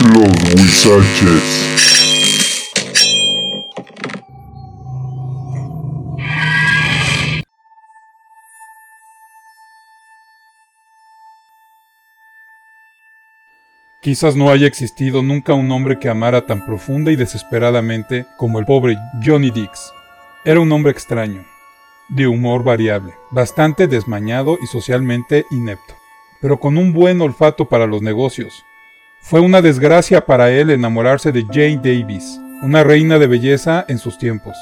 Los Huizaches. Quizás no haya existido nunca un hombre que amara tan profunda y desesperadamente como el pobre Johnny Dix. Era un hombre extraño, de humor variable, bastante desmañado y socialmente inepto, pero con un buen olfato para los negocios. Fue una desgracia para él enamorarse de Jane Davis, una reina de belleza en sus tiempos,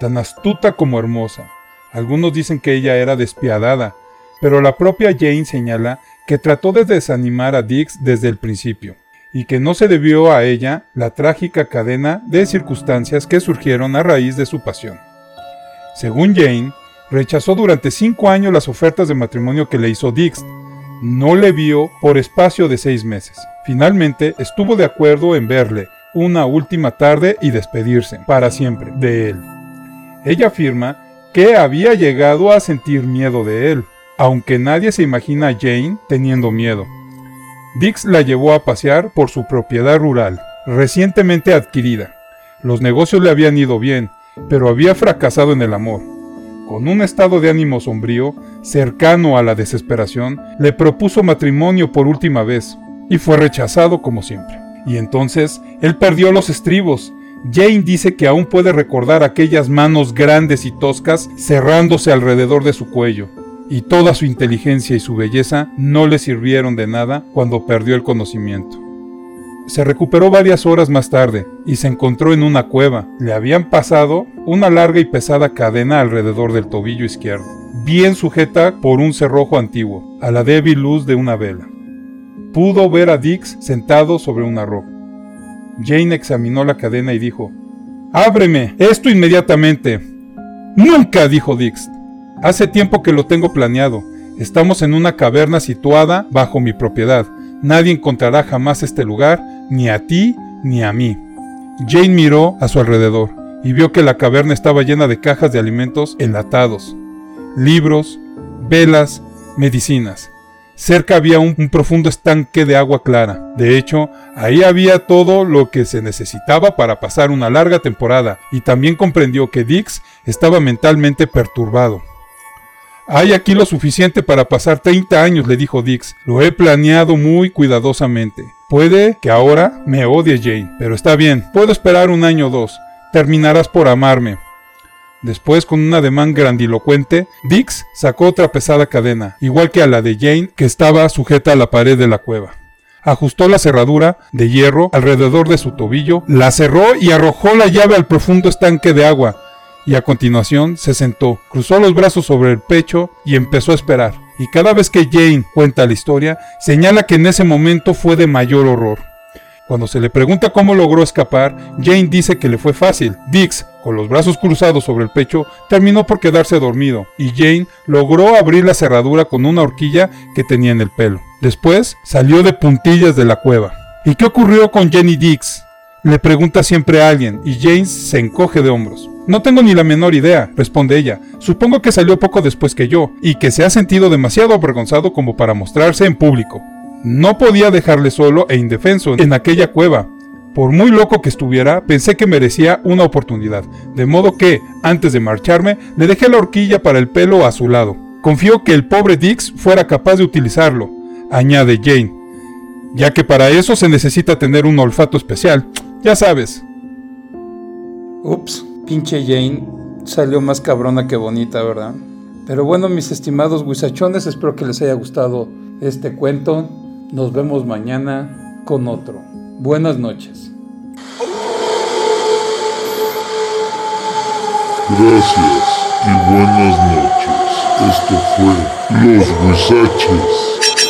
tan astuta como hermosa. Algunos dicen que ella era despiadada, pero la propia Jane señala que trató de desanimar a Dix desde el principio, y que no se debió a ella la trágica cadena de circunstancias que surgieron a raíz de su pasión. Según Jane, rechazó durante cinco años las ofertas de matrimonio que le hizo Dix. No le vio por espacio de seis meses. Finalmente estuvo de acuerdo en verle una última tarde y despedirse para siempre de él. Ella afirma que había llegado a sentir miedo de él, aunque nadie se imagina a Jane teniendo miedo. Dix la llevó a pasear por su propiedad rural, recientemente adquirida. Los negocios le habían ido bien, pero había fracasado en el amor. Con un estado de ánimo sombrío, cercano a la desesperación, le propuso matrimonio por última vez, y fue rechazado como siempre. Y entonces, él perdió los estribos. Jane dice que aún puede recordar aquellas manos grandes y toscas cerrándose alrededor de su cuello, y toda su inteligencia y su belleza no le sirvieron de nada cuando perdió el conocimiento. Se recuperó varias horas más tarde y se encontró en una cueva. Le habían pasado una larga y pesada cadena alrededor del tobillo izquierdo, bien sujeta por un cerrojo antiguo, a la débil luz de una vela. Pudo ver a Dix sentado sobre una roca. Jane examinó la cadena y dijo, Ábreme, esto inmediatamente. Nunca, dijo Dix. Hace tiempo que lo tengo planeado. Estamos en una caverna situada bajo mi propiedad. Nadie encontrará jamás este lugar, ni a ti ni a mí. Jane miró a su alrededor y vio que la caverna estaba llena de cajas de alimentos enlatados, libros, velas, medicinas. Cerca había un, un, profundo estanque de agua clara. De hecho, ahí había todo lo que se necesitaba para pasar una larga temporada, y también comprendió que Dix estaba mentalmente perturbado. Hay aquí lo suficiente para pasar 30 años, le dijo Dix. Lo he planeado muy cuidadosamente. Puede que ahora me odie Jane, pero está bien. Puedo esperar un año o dos. Terminarás por amarme. Después, con un ademán grandilocuente, Dix sacó otra pesada cadena, igual que a la de Jane, que estaba sujeta a la pared de la cueva. Ajustó la cerradura de hierro alrededor de su tobillo, la cerró y arrojó la llave al profundo estanque de agua, y a continuación se sentó, cruzó los brazos sobre el pecho y empezó a esperar. Y cada vez que Jane cuenta la historia, señala que en ese momento fue de mayor horror. Cuando se le pregunta cómo logró escapar, Jane dice que le fue fácil. Dix, con los brazos cruzados sobre el pecho, terminó por quedarse dormido, y Jane logró abrir la cerradura con una horquilla que tenía en el pelo. Después salió de puntillas de la cueva. ¿Y qué ocurrió con Jenny Dix? Le pregunta siempre a alguien, y Jane se encoge de hombros. No tengo ni la menor idea, responde ella. Supongo que salió poco después que yo, y que se ha sentido demasiado avergonzado como para mostrarse en público. No podía dejarle solo e indefenso en aquella cueva. Por muy loco que estuviera, pensé que merecía una oportunidad, de modo que, antes de marcharme, le dejé la horquilla para el pelo a su lado. Confío que el pobre Dix fuera capaz de utilizarlo, añade Jane, ya que para eso se necesita tener un olfato especial, ya sabes. Ups, pinche Jane salió más cabrona que bonita, ¿verdad? Pero bueno, mis estimados guisachones, espero que les haya gustado este cuento. Nos vemos mañana con otro. Buenas noches. Gracias y buenas noches. Esto fue Los Huizaches.